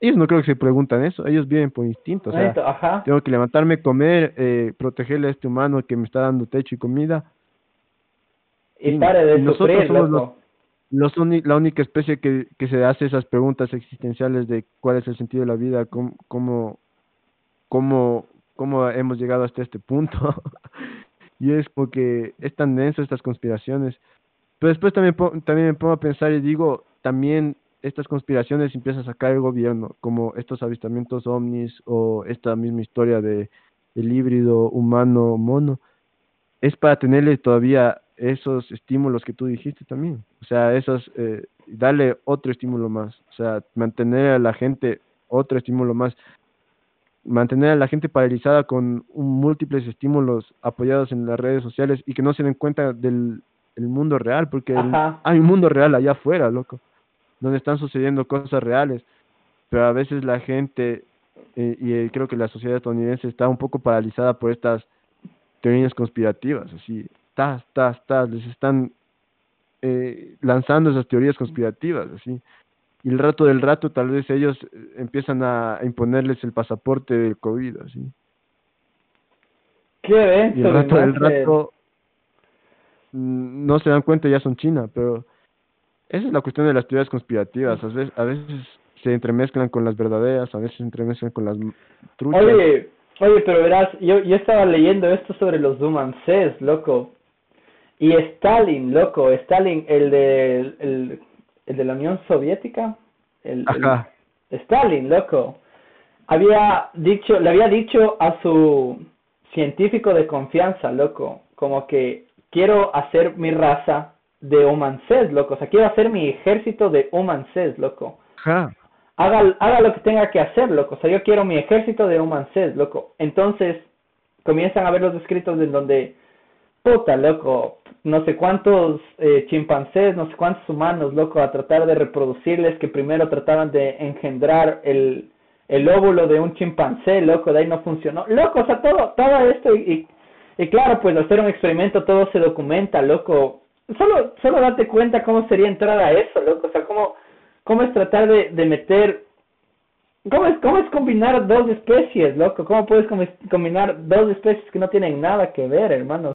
ellos no creo que se preguntan eso, ellos viven por instinto, o sea, Ajá. tengo que levantarme, comer, eh, protegerle a este humano que me está dando techo y comida. Y, pare de nosotros sufrir, somos. Los, los la única especie que, que se hace esas preguntas existenciales de cuál es el sentido de la vida, cómo, cómo, cómo, cómo hemos llegado hasta este punto. y es porque es tan denso estas conspiraciones. Pero después también, también me pongo a pensar y digo, también estas conspiraciones empieza a sacar el gobierno, como estos avistamientos ovnis o esta misma historia de el híbrido humano mono, es para tenerle todavía esos estímulos que tú dijiste también, o sea, esos, eh, darle otro estímulo más, o sea, mantener a la gente otro estímulo más, mantener a la gente paralizada con múltiples estímulos apoyados en las redes sociales y que no se den cuenta del el mundo real, porque hay un mundo real allá afuera, loco donde están sucediendo cosas reales, pero a veces la gente, eh, y eh, creo que la sociedad estadounidense está un poco paralizada por estas teorías conspirativas, así, tas, tas, tas, les están eh, lanzando esas teorías conspirativas, así, y el rato del rato tal vez ellos empiezan a imponerles el pasaporte del COVID, así. ¿Qué Y el rato del rato mm, no se dan cuenta, ya son China, pero esa es la cuestión de las teorías conspirativas. A veces, a veces se entremezclan con las verdaderas, a veces se entremezclan con las truchas. Oye, oye, pero verás, yo, yo estaba leyendo esto sobre los Dumances, loco. Y Stalin, loco, Stalin, el de, el, el de la Unión Soviética. El, Ajá. Stalin, loco. Había dicho, le había dicho a su científico de confianza, loco, como que quiero hacer mi raza de Omancés, loco. O sea, quiero hacer mi ejército de Omancés, loco. Haga, haga lo que tenga que hacer, loco. O sea, yo quiero mi ejército de Omancés, loco. Entonces, comienzan a ver los escritos en donde, puta, loco, no sé cuántos eh, chimpancés, no sé cuántos humanos, loco, a tratar de reproducirles, que primero trataban de engendrar el, el óvulo de un chimpancé, loco, de ahí no funcionó. Loco, o sea, todo, todo esto y, y, y claro, pues al hacer un experimento todo se documenta, loco solo, solo date cuenta cómo sería entrar a eso, loco. O sea, cómo, cómo es tratar de, de meter. ¿Cómo es, ¿Cómo es combinar dos especies, loco? ¿Cómo puedes combinar dos especies que no tienen nada que ver, hermano?